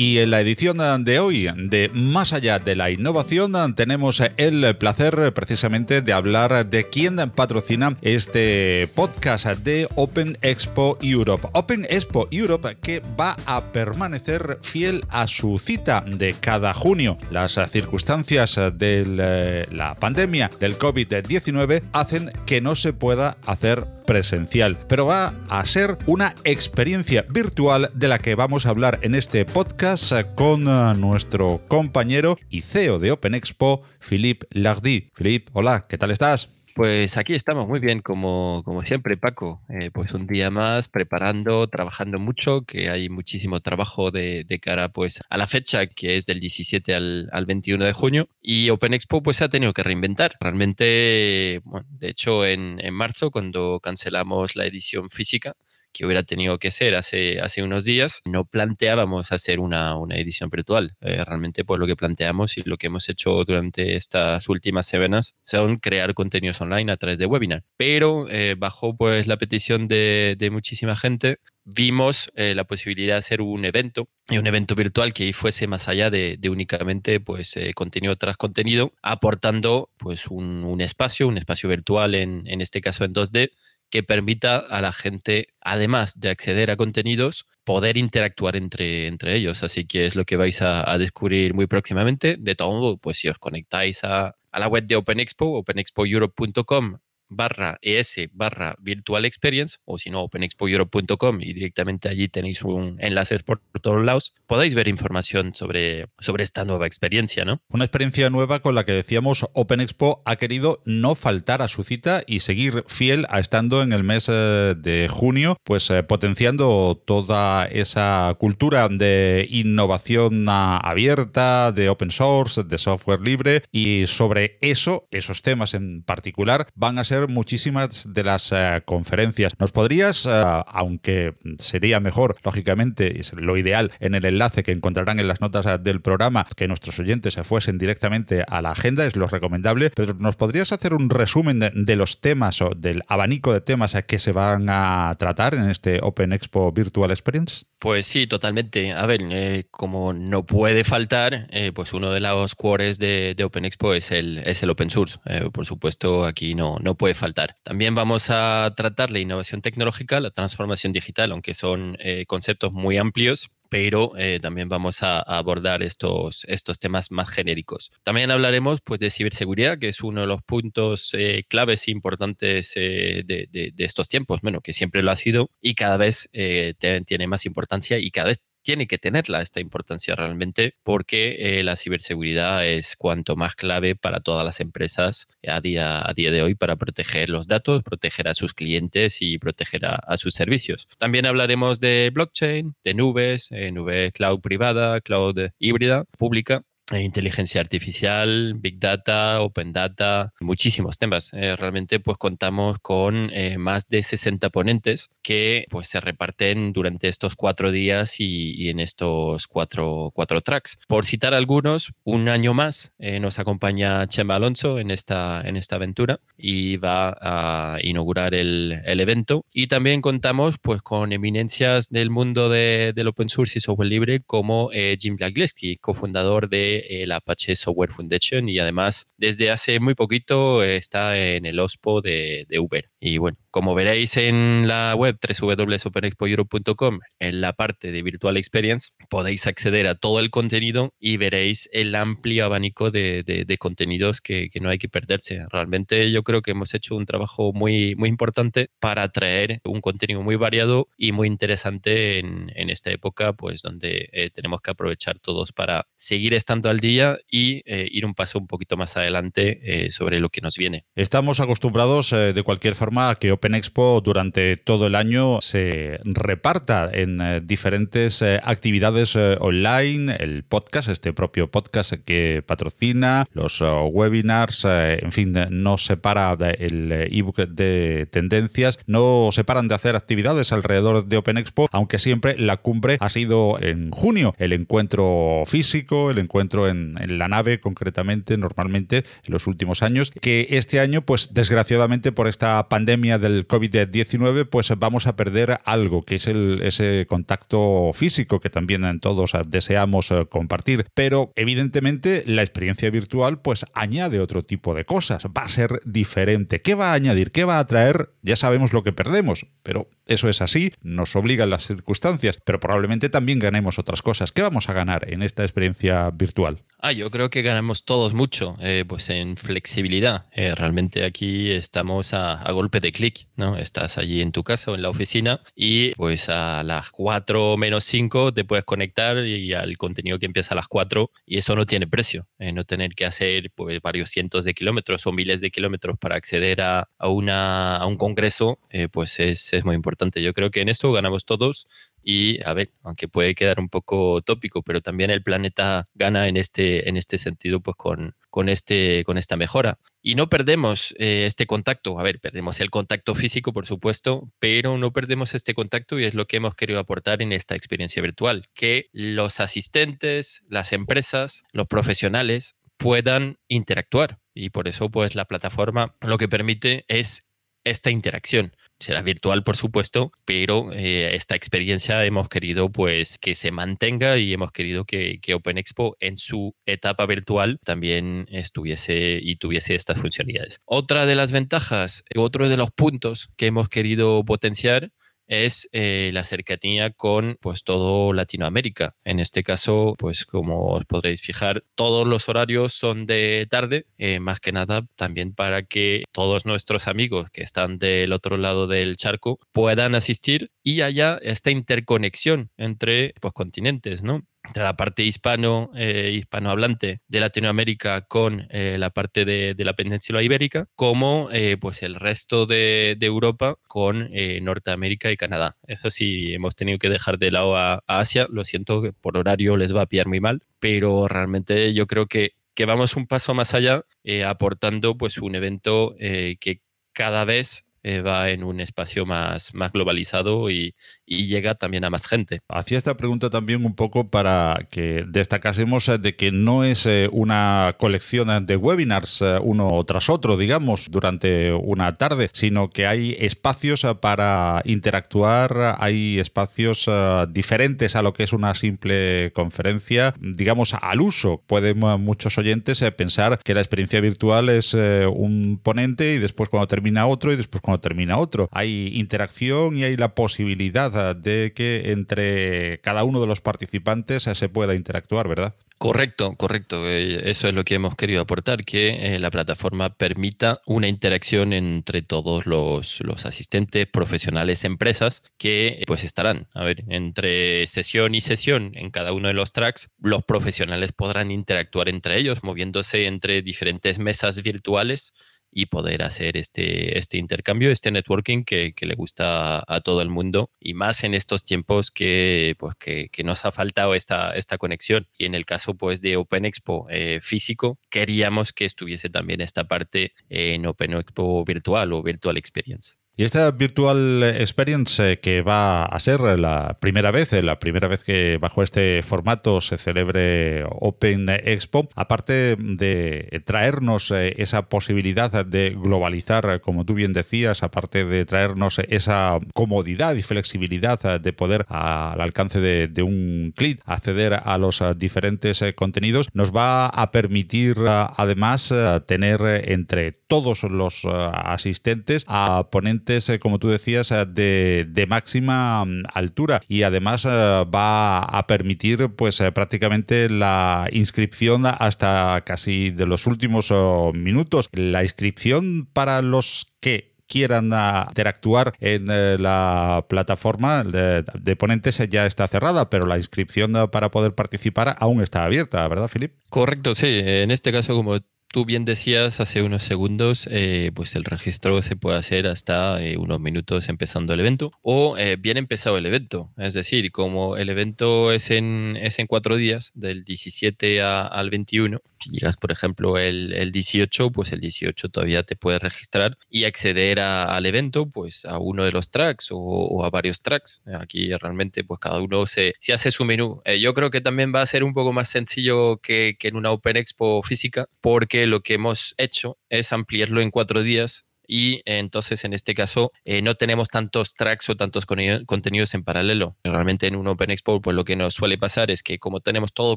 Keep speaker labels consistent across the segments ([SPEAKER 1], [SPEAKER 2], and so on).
[SPEAKER 1] Y en la edición de hoy de Más allá de la innovación tenemos el placer precisamente de hablar de quién patrocina este podcast de Open Expo Europe. Open Expo Europe que va a permanecer fiel a su cita de cada junio. Las circunstancias de la pandemia del COVID-19 hacen que no se pueda hacer presencial, pero va a ser una experiencia virtual de la que vamos a hablar en este podcast con eh, nuestro compañero y CEO de Open Expo, Philippe Lardy. Philippe, hola, ¿qué tal estás?
[SPEAKER 2] Pues aquí estamos muy bien, como, como siempre, Paco. Eh, pues un día más preparando, trabajando mucho, que hay muchísimo trabajo de, cara pues, a la fecha, que es del 17 al, al, 21 de junio. Y Open Expo pues, se ha tenido que reinventar. Realmente, de hecho, en, en marzo, cuando cancelamos la edición física, que hubiera tenido que ser hace, hace unos días, no planteábamos hacer una, una edición virtual. Eh, realmente, pues lo que planteamos y lo que hemos hecho durante estas últimas semanas son crear contenidos online a través de webinar. Pero eh, bajo pues la petición de, de muchísima gente, vimos eh, la posibilidad de hacer un evento y un evento virtual que fuese más allá de, de únicamente pues contenido tras contenido aportando pues un, espacio un espacio virtual en, en este caso en 2D que permita a la gente, además de acceder a contenidos, poder interactuar entre, entre ellos. Así que es lo que vais a, descubrir muy próximamente. De todo modo, pues si os conectáis a, a la web de Open Expo, openexpoeurope.com barra ES barra Virtual Experience o si no openexpoeurope.com y directamente allí tenéis un enlace por todos lados, podéis ver información sobre, sobre esta nueva experiencia, ¿no?
[SPEAKER 1] Una experiencia nueva con la que decíamos Open Expo ha querido no faltar a su cita y seguir fiel a estando en el mes eh, de junio, pues eh, potenciando toda esa cultura de innovación abierta, de open source, de software libre y sobre eso, esos temas en particular, van a ser muchísimas de las uh, conferencias. ¿Nos podrías, uh, aunque sería mejor, lógicamente, lo ideal, en el enlace que encontrarán en las notas uh, del programa, que nuestros oyentes se fuesen directamente a la agenda, es lo recomendable, pero ¿nos podrías hacer un resumen de, de los temas o del abanico de temas que se van a tratar en este Open Expo Virtual Experience?
[SPEAKER 2] Pues sí, totalmente. A ver, eh, como no puede faltar, eh, pues uno de los cores de, de, Open Expo es el, es el open source. Eh, por supuesto, aquí no, no puede faltar. También vamos a tratar la innovación tecnológica, la transformación digital, aunque son conceptos muy amplios pero eh, también vamos a, abordar estos, estos temas más genéricos. También hablaremos pues, de ciberseguridad, que es uno de los puntos eh, claves e importantes eh, de, de, de, estos tiempos, bueno, que siempre lo ha sido y cada vez eh, tiene más importancia y cada vez tiene que tenerla esta importancia realmente porque eh, la ciberseguridad es cuanto más clave para todas las empresas a día, a día de hoy para proteger los datos, proteger a sus clientes y proteger a, sus servicios. También hablaremos de blockchain, de nubes, eh, nube cloud privada, cloud híbrida, pública inteligencia artificial, big data, open data, muchísimos temas. Eh, realmente pues contamos con eh, más de 60 ponentes que pues se reparten durante estos cuatro días y, y en estos cuatro, cuatro, tracks. Por citar algunos, un año más eh, nos acompaña Chema Alonso en esta, en esta aventura y va a inaugurar el, el evento. Y también contamos pues con eminencias del mundo de, del open source y software libre como Jim Blagleski, cofundador de el Apache Software Foundation y además desde hace muy poquito está en el OSPO de, de Uber. Y bueno, como veréis en la web www.openexpoeurope.com, en la parte de Virtual Experience, podéis acceder a todo el contenido y veréis el amplio abanico de, de, de contenidos que, que, no hay que perderse. Realmente yo creo que hemos hecho un trabajo muy, muy importante para traer un contenido muy variado y muy interesante en, en esta época, pues donde eh, tenemos que aprovechar todos para seguir estando al día y eh, ir un paso un poquito más adelante eh, sobre lo que nos viene.
[SPEAKER 1] Estamos acostumbrados eh, de cualquier forma a que Open Expo durante todo el año se reparta en eh, diferentes eh, actividades online, el podcast, este propio podcast que patrocina, los webinars, en fin, no separa el ebook de tendencias, no separan de hacer actividades alrededor de Open Expo, aunque siempre la cumbre ha sido en junio, el encuentro físico, el encuentro en, en la nave concretamente, normalmente en los últimos años, que este año, pues desgraciadamente por esta pandemia del COVID-19, pues vamos a perder algo, que es ese contacto físico que también todos deseamos eh, compartir. Pero evidentemente la experiencia virtual pues añade otro tipo de cosas, va a ser diferente. ¿Qué va a añadir? ¿Qué va a traer? Ya sabemos lo que perdemos, pero eso es así, nos obligan las circunstancias, pero probablemente también ganemos otras cosas. ¿Qué vamos a ganar en esta experiencia virtual?
[SPEAKER 2] Ah, yo creo que ganamos todos mucho, eh, pues en flexibilidad. Eh, realmente aquí estamos a, golpe de clic, ¿no? Estás allí en tu casa o en la oficina y pues a las 4 menos 5 te puedes conectar y al contenido que empieza a las 4 y eso no tiene precio. Eh, no tener que hacer pues varios cientos de kilómetros o miles de kilómetros para acceder a, a, una, a un congreso, pues es, es muy importante. Yo creo que en esto ganamos todos y a ver, aunque puede quedar un poco tópico, pero también el planeta gana en este, en este sentido, pues con, con, este, con esta mejora. Y no perdemos eh, este contacto. A ver, perdemos el contacto físico, por supuesto, pero no perdemos este contacto y es lo que hemos querido aportar en esta experiencia virtual, que los asistentes, las empresas, los profesionales puedan interactuar. Y por eso, pues, la plataforma lo que permite es esta interacción. Será virtual, por supuesto, pero eh, esta experiencia hemos querido pues que se mantenga y hemos querido que, que Open Expo en su etapa virtual también estuviese y tuviese estas funcionalidades. Otra de las ventajas, otro de los puntos que hemos querido potenciar es eh, la cercanía con pues todo Latinoamérica. En este caso, pues como os podréis fijar, todos los horarios son de tarde, eh, más que nada también para que todos nuestros amigos que están del otro lado del charco puedan asistir y haya esta interconexión entre pues, continentes, ¿no? De la parte hispano, eh, hispanohablante de Latinoamérica con eh, la parte de, la península ibérica, como eh, pues el resto de, Europa con Norteamérica y Canadá. Eso sí, hemos tenido que dejar de lado a, Asia, lo siento, que por horario les va a pillar muy mal, pero realmente yo creo que, que vamos un paso más allá aportando pues un evento que cada vez eh, va en un espacio más, más globalizado y, llega también a más gente.
[SPEAKER 1] Hacía esta pregunta también un poco para que destacásemos eh, de que no es eh, una colección de webinars uno tras otro, digamos, durante una tarde, sino que hay espacios para interactuar, hay espacios diferentes a lo que es una simple conferencia, digamos, al uso. Pueden muchos oyentes pensar que la experiencia virtual es un ponente y después cuando termina otro y después cuando termina otro. Hay interacción y hay la posibilidad de que entre cada uno de los participantes se pueda interactuar, ¿verdad?
[SPEAKER 2] Correcto, correcto. Eh, eso es lo que hemos querido aportar, que eh, la plataforma permita una interacción entre todos los, los, asistentes, profesionales, empresas que pues estarán. A ver, entre sesión y sesión en cada uno de los tracks, los profesionales podrán interactuar entre ellos, moviéndose entre diferentes mesas virtuales y poder hacer este, este intercambio, este networking que, le gusta a todo el mundo y más en estos tiempos que, pues, que, que, nos ha faltado esta, esta conexión. Y en el caso pues, de Open Expo eh, físico, queríamos que estuviese también esta parte en Open Expo virtual o Virtual Experience.
[SPEAKER 1] Y esta Virtual Experience eh, que va a ser la primera vez, eh, la primera vez que bajo este formato se celebre Open Expo, aparte de traernos eh, esa posibilidad de globalizar, como tú bien decías, aparte de traernos esa comodidad y flexibilidad de poder al alcance de, un clic acceder a los diferentes contenidos, nos va a permitir además tener entre todos los asistentes a ponentes eh, como tú decías, eh, de, máxima mm, altura y además eh, va a permitir pues prácticamente la inscripción hasta casi de los últimos oh, minutos. La inscripción para los que quieran interactuar en la plataforma de, ponentes ya está cerrada, pero la inscripción para poder participar aún está abierta, ¿verdad, Filip?
[SPEAKER 2] Correcto, sí. En este caso, como tú bien decías hace unos segundos, eh, pues el registro se puede hacer hasta eh, unos minutos empezando el evento o eh, bien empezado el evento. Es decir, como el evento es en, es en cuatro días, del 17 al 21, si llegas, por ejemplo, el, el, 18, pues el 18 todavía te puedes registrar y acceder al evento, pues a uno de los tracks o, a varios tracks. Aquí realmente, pues cada uno se, se hace su menú. yo creo que también va a ser un poco más sencillo que, que en una Open Expo física, porque lo que hemos hecho es ampliarlo en cuatro días y entonces en este caso eh, no tenemos tantos tracks o tantos contenidos en paralelo. Realmente en un Open Expo pues lo que nos suele pasar es que como tenemos todo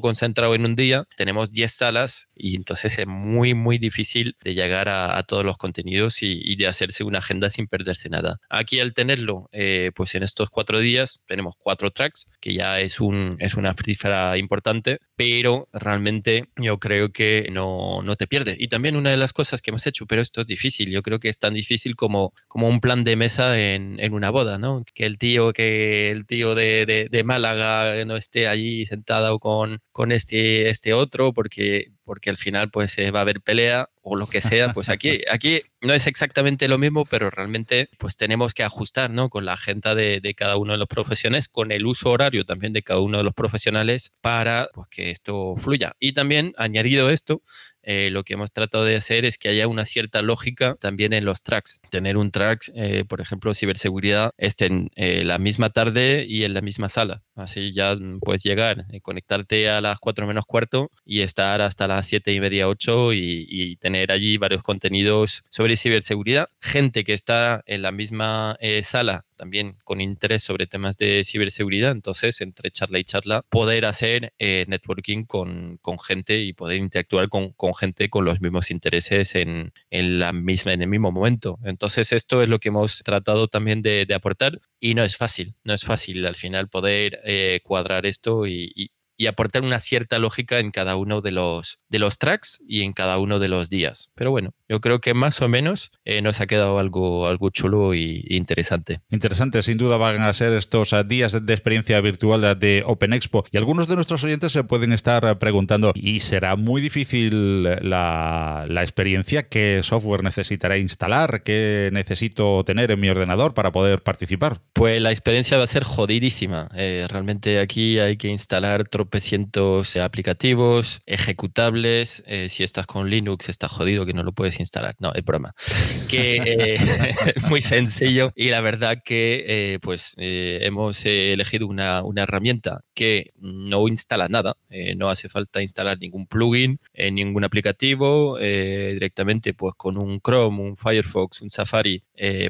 [SPEAKER 2] concentrado en un día, tenemos 10 salas y entonces es muy muy difícil de llegar a, todos los contenidos y, de hacerse una agenda sin perderse nada. Aquí al tenerlo eh, pues en estos cuatro días tenemos cuatro tracks que ya es, un, es una cifra importante, pero realmente yo creo que no, no te pierdes. Y también una de las cosas que hemos hecho, pero esto es difícil, yo creo que tan difícil como, como un plan de mesa en, en una boda, ¿no? Que el tío, que el tío de, de, de Málaga no esté allí sentado con, con este, este otro, porque, porque al final pues va a haber pelea o lo que sea, pues aquí, aquí no es exactamente lo mismo, pero realmente pues tenemos que ajustar, ¿no? Con la agenda de, de cada uno de los profesionales, con el uso horario también de cada uno de los profesionales para pues, que esto fluya. Y también, añadido esto, eh, lo que hemos tratado de hacer es que haya una cierta lógica también en los tracks. Tener un track, eh, por ejemplo, ciberseguridad, esté en eh, la misma tarde y en la misma sala. Así ya puedes llegar, conectarte a las 4 menos cuarto y estar hasta las 7 y media, 8 y, y tener allí varios contenidos sobre ciberseguridad. Gente que está en la misma sala también con interés sobre temas de ciberseguridad. Entonces, entre charla y charla, poder hacer eh, networking con, con, gente y poder interactuar con, con gente con los mismos intereses en, en, la misma, en el mismo momento. Entonces, esto es lo que hemos tratado también de, de aportar y no es fácil, no es fácil al final poder eh, cuadrar esto y, y aportar una cierta lógica en cada uno de los, de los tracks y en cada uno de los días. Pero bueno, yo creo que más o menos eh, nos ha quedado algo, algo chulo y, interesante.
[SPEAKER 1] Interesante, sin duda van a ser estos eh, días de experiencia virtual de Open Expo. Y algunos de nuestros oyentes se pueden estar preguntando, ¿y será muy difícil la, la experiencia? ¿Qué software necesitaré instalar? ¿Qué necesito tener en mi ordenador para poder participar?
[SPEAKER 2] Pues la experiencia va a ser jodidísima. Eh, realmente aquí hay que instalar tropecientos aplicativos, ejecutables. Eh, si estás con Linux, está jodido que no lo puedes instalar. No, es broma. Que eh, es muy sencillo y la verdad que eh, pues hemos elegido una, una, herramienta que no instala nada. no hace falta instalar ningún plugin, ningún aplicativo. directamente pues con un Chrome, un Firefox, un Safari,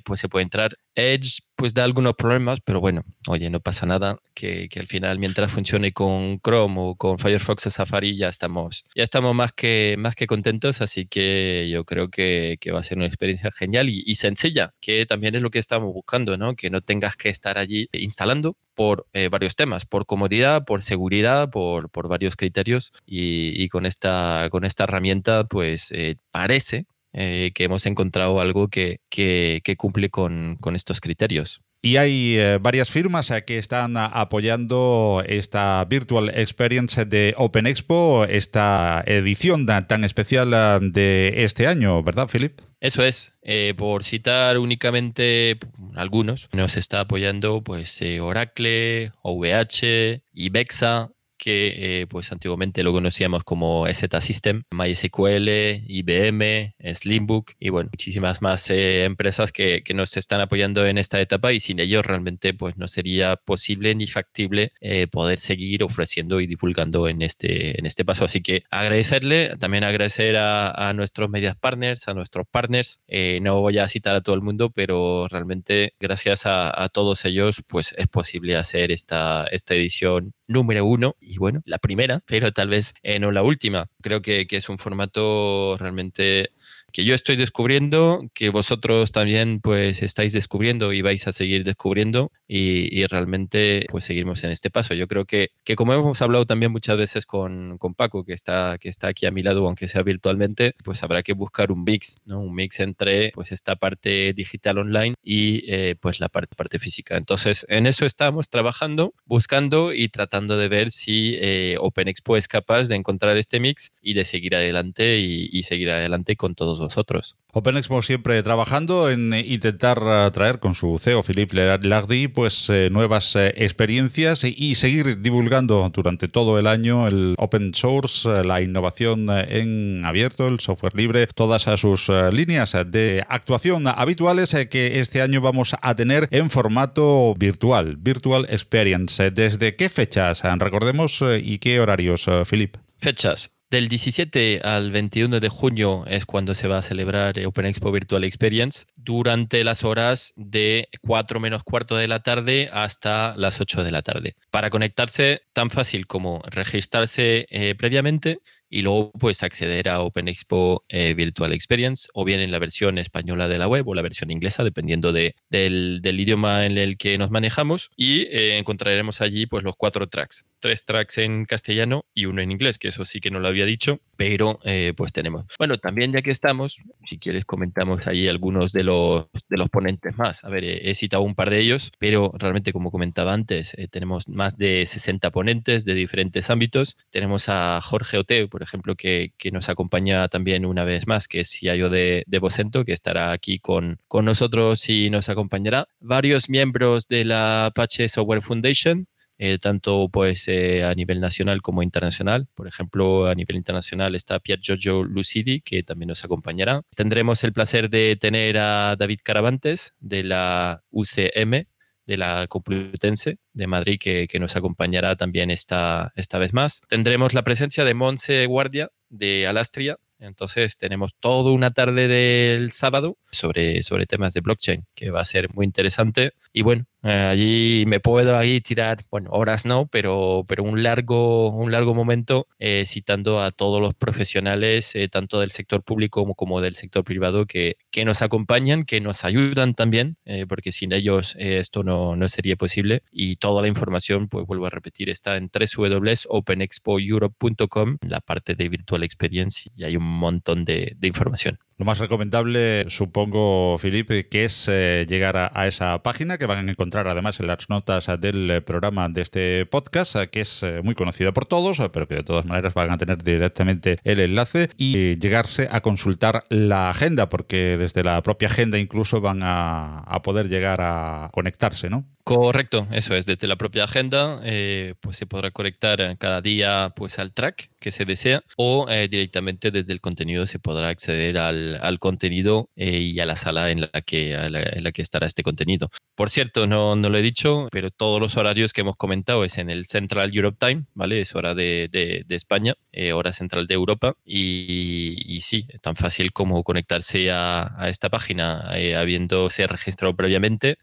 [SPEAKER 2] pues se puede entrar Edge pues da algunos problemas, pero bueno, oye, no pasa nada, que, que, al final mientras funcione con Chrome o con Firefox o Safari ya estamos, ya estamos más, que, más que contentos, así que yo creo que, que va a ser una experiencia genial y, sencilla, que también es lo que estamos buscando, ¿no? Que no tengas que estar allí instalando por eh, varios temas, por comodidad, por seguridad, por, por varios criterios y, con, esta, con esta herramienta pues eh, parece eh, que hemos encontrado algo que, que, que cumple con, con, estos criterios.
[SPEAKER 1] Y hay eh, varias firmas eh, que están apoyando esta Virtual Experience de Open Expo, esta edición tan especial de este año, ¿verdad, Philip?
[SPEAKER 2] Eso es, eh, por citar únicamente algunos, nos está apoyando pues Oracle, OVH, Ibexa, que eh, pues antiguamente lo conocíamos como EZ System, MySQL, IBM, Slimbook y bueno, muchísimas más eh, empresas que, que, nos están apoyando en esta etapa y sin ellos realmente pues no sería posible ni factible eh, poder seguir ofreciendo y divulgando en este, en este paso. Así que agradecerle, también agradecer a, a nuestros medias partners, a nuestros partners. no voy a citar a todo el mundo, pero realmente gracias a, a todos ellos pues es posible hacer esta, esta edición número uno y bueno, la primera, pero tal vez eh, no la última. Creo que, que, es un formato realmente que yo estoy descubriendo, que vosotros también pues estáis descubriendo y vais a seguir descubriendo y, realmente pues seguimos en este paso. Yo creo que, que como hemos hablado también muchas veces con, con, Paco, que está, que está aquí a mi lado, aunque sea virtualmente, pues habrá que buscar un mix, ¿no? Un mix entre pues esta parte digital online y eh, pues la parte, parte física. Entonces, en eso estamos trabajando, buscando y tratando de ver si eh, OpenExpo es capaz de encontrar este mix y de seguir adelante y, y seguir adelante con todos vosotros.
[SPEAKER 1] OpenExpo siempre trabajando en intentar traer con su CEO Philippe Lardy pues eh, nuevas eh, experiencias y seguir divulgando durante todo el año el open source, eh, la innovación en abierto, el software libre, todas sus líneas de actuación habituales que este año vamos a tener en formato virtual, Virtual Experience. ¿Desde qué fechas? Recordemos y qué horarios, Philippe.
[SPEAKER 2] Fechas. Del 17 al 21 de junio es cuando se va a celebrar Open Expo Virtual Experience durante las horas de 4 menos cuarto de la tarde hasta las 8 de la tarde. Para conectarse, tan fácil como registrarse eh, previamente y luego pues acceder a Open Expo eh, Virtual Experience o bien en la versión española de la web o la versión inglesa dependiendo de, del, idioma en el que nos manejamos y eh, encontraremos allí pues los cuatro tracks. Tres tracks en castellano y uno en inglés que eso sí que no lo había dicho pero eh, pues tenemos. Bueno también ya que estamos si quieres comentamos ahí algunos de los de los ponentes más. A ver he citado un par de ellos pero realmente como comentaba antes tenemos más de 60 ponentes de diferentes ámbitos. Tenemos a Jorge Oteo por ejemplo, que, nos acompaña también una vez más, que es CIO de, de Vocento, que estará aquí con, con nosotros y nos acompañará. Varios miembros de la Apache Software Foundation, eh, tanto pues eh, a nivel nacional como internacional. Por ejemplo, a nivel internacional está Pier Giorgio Lucidi, que también nos acompañará. Tendremos el placer de tener a David Caravantes de la UCM, de la Complutense de Madrid que, nos acompañará también esta, esta vez más. Tendremos la presencia de Monse Guardia de Alastria. Entonces tenemos toda una tarde del sábado sobre, sobre temas de blockchain que va a ser muy interesante. Y bueno, allí me puedo ahí tirar, bueno, horas no, pero, pero un, largo, un largo momento eh, citando a todos los profesionales, eh, tanto del sector público como, como del sector privado, que, que nos acompañan, que nos ayudan también, porque sin ellos esto no, no, sería posible. Y toda la información, pues vuelvo a repetir, está en www.openexpoeurope.com, la parte de Virtual Experience, y hay un montón de, de información.
[SPEAKER 1] Lo más recomendable, supongo, Felipe, que es eh, llegar a, esa página que van a encontrar además en las notas del programa de este podcast, que es eh, muy conocida por todos, pero que de todas maneras van a tener directamente el enlace y llegarse a consultar la agenda, porque desde la propia agenda incluso van a poder llegar a conectarse, ¿no?
[SPEAKER 2] Correcto, eso es, desde la propia agenda, eh, pues se podrá conectar cada día pues al track que se desea o eh, directamente desde el contenido se podrá acceder al, al contenido eh, y a la sala en la, que, en la que estará este contenido. Por cierto, no, no lo he dicho, pero todos los horarios que hemos comentado es en el Central Europe Time, ¿vale? Es hora de, de, España, hora central de Europa y, y, sí, tan fácil como conectarse a, a esta página habiéndose registrado previamente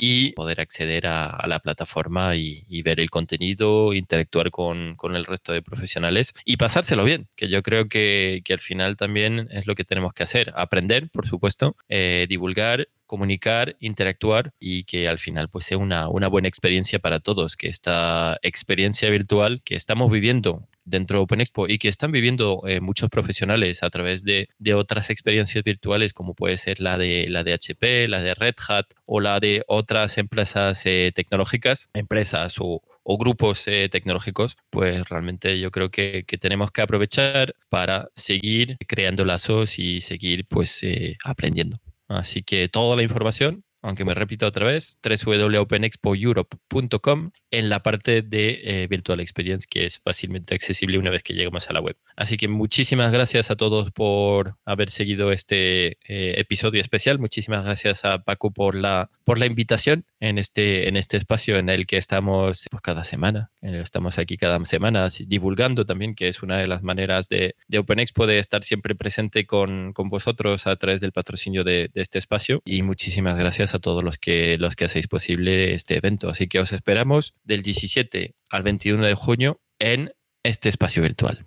[SPEAKER 2] y poder acceder a, la plataforma y, ver el contenido, interactuar con, con, el resto de profesionales y pasárselo bien, que yo creo que, que, al final también es lo que tenemos que hacer, aprender, por supuesto, eh, divulgar comunicar, interactuar y que al final pues sea una, una buena experiencia para todos, que esta experiencia virtual que estamos viviendo dentro de Open Expo y que están viviendo eh, muchos profesionales a través de, otras experiencias virtuales como puede ser la de, la de HP, la de Red Hat o la de otras empresas eh, tecnológicas, empresas o, o grupos eh, tecnológicos, pues realmente yo creo que, que, tenemos que aprovechar para seguir creando lazos y seguir pues aprendiendo. Así que toda la información aunque me repito otra vez, www.openexpoeurope.com en la parte de eh, Virtual Experience, que es fácilmente accesible una vez que lleguemos a la web. Así que muchísimas gracias a todos por haber seguido este eh, episodio especial. Muchísimas gracias a Paco por la, por la invitación en este, en este espacio en el que estamos pues, cada semana. Estamos aquí cada semana divulgando también, que es una de las maneras de, de Open Expo estar siempre presente con, con vosotros a través del patrocinio de, de este espacio. Y muchísimas gracias a todos los que, los que hacéis posible este evento. Así que os esperamos del 17 al 21 de junio en este espacio virtual.